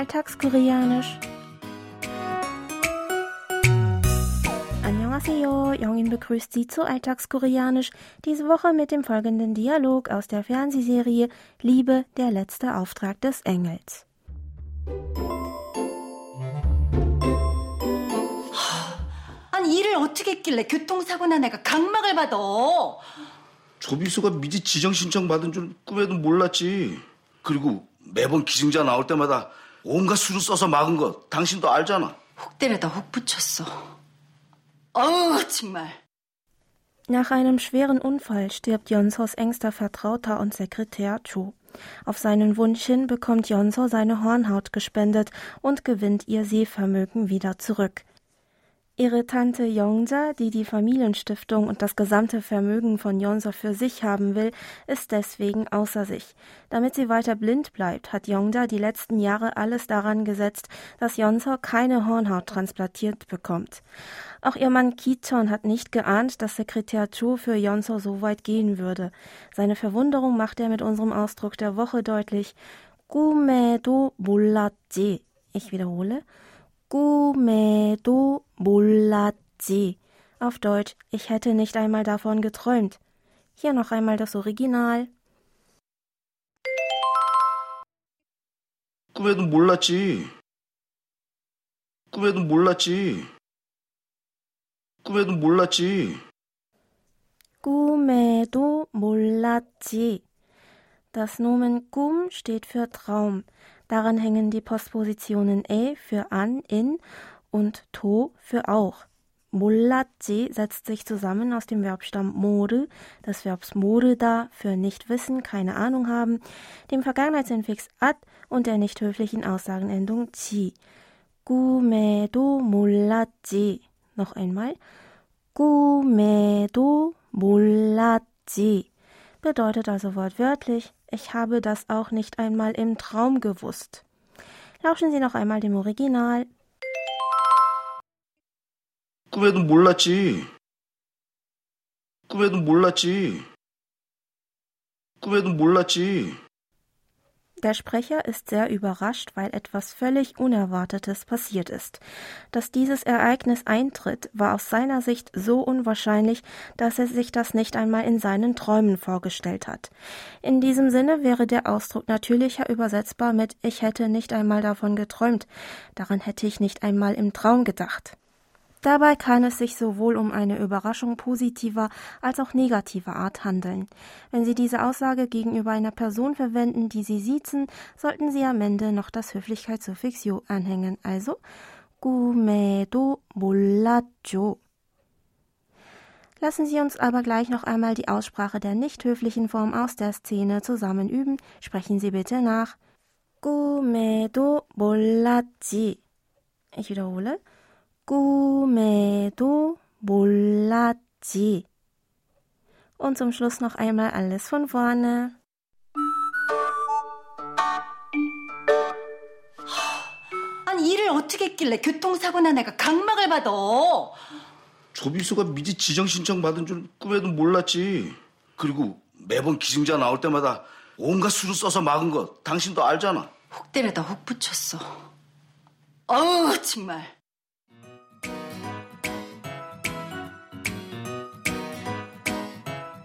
Alltagskoreanisch. Annyeonghaseyo, Jongin begrüßt Sie zu Alltagskoreanisch, diese Woche mit dem folgenden Dialog aus der Fernsehserie Liebe, der letzte Auftrag des Engels. 아니 일을 어떻게 했길래 교통사고 난 애가 각막을 받아? 조비수가 미리 지정 신청 받은 줄 꿈에도 몰랐지. 그리고 매번 기증자 나올 때마다 온갖 수를 써서 막은 거 당신도 알잖아. 혹 때려다 혹 붙였어. 어우 정말. Nach einem schweren Unfall stirbt Jonsos engster Vertrauter und Sekretär Cho. Auf seinen Wunsch hin bekommt Jonso seine Hornhaut gespendet und gewinnt ihr Sehvermögen wieder zurück. Ihre Tante Yongja, die die Familienstiftung und das gesamte Vermögen von Yonso für sich haben will, ist deswegen außer sich. Damit sie weiter blind bleibt, hat Yongja die letzten Jahre alles daran gesetzt, dass Yonso keine Hornhaut transplantiert bekommt. Auch ihr Mann Kiton hat nicht geahnt, dass Sekretär Cho für Yonso so weit gehen würde. Seine Verwunderung macht er mit unserem Ausdruck der Woche deutlich. 꿈에도 몰랐지. Ich wiederhole. 꿈에도 몰랐지. Auf Deutsch, ich hätte nicht einmal davon geträumt. Hier noch einmal das Original. 꿈에도 몰랐지. 꿈에도 몰랐지. 꿈에도 몰랐지. 꿈에도 몰랐지. Das Nomen kum steht für Traum. Daran hängen die Postpositionen e für an, in und to für auch. Mollatji setzt sich zusammen aus dem Verbstamm mode, des Verbs da für nicht wissen, keine Ahnung haben, dem Vergangenheitsinfix at und der nicht höflichen Aussagenendung chi. 꿈에도 몰랐지. Noch einmal. 꿈에도 몰랐지. Bedeutet also wortwörtlich, ich habe das auch nicht einmal im Traum gewusst. Lauschen Sie noch einmal dem Original. 꿈에도 몰랐지. 꿈에도 몰랐지. 꿈에도 몰랐지. Der Sprecher ist sehr überrascht, weil etwas völlig Unerwartetes passiert ist. Dass dieses Ereignis eintritt, war aus seiner Sicht so unwahrscheinlich, dass er sich das nicht einmal in seinen Träumen vorgestellt hat. In diesem Sinne wäre der Ausdruck natürlicher übersetzbar mit Ich hätte nicht einmal davon geträumt, daran hätte ich nicht einmal im Traum gedacht. Dabei kann es sich sowohl um eine Überraschung positiver als auch negativer Art handeln. Wenn Sie diese Aussage gegenüber einer Person verwenden, die Sie siezen, sollten Sie am Ende noch das Höflichkeitssuffix yo anhängen, also 꿈에도 몰랐죠. Lassen Sie uns aber gleich noch einmal die Aussprache der nicht höflichen Form aus der Szene zusammen üben. Sprechen Sie bitte nach. 꿈에도 몰랐지. Ich wiederhole. 꿈에도 몰랐지. Und zum Schluss noch einmal alles von vorne. 아니 일을 어떻게 했길래 교통사고 난 애가 각막을 받아? 조비수가 미리 지정 신청 받은 줄 꿈에도 몰랐지. 그리고 매번 기증자 나올 때마다 온갖 수를 써서 막은 거 당신도 알잖아. 혹 때려다 혹 붙였어. 어우 정말.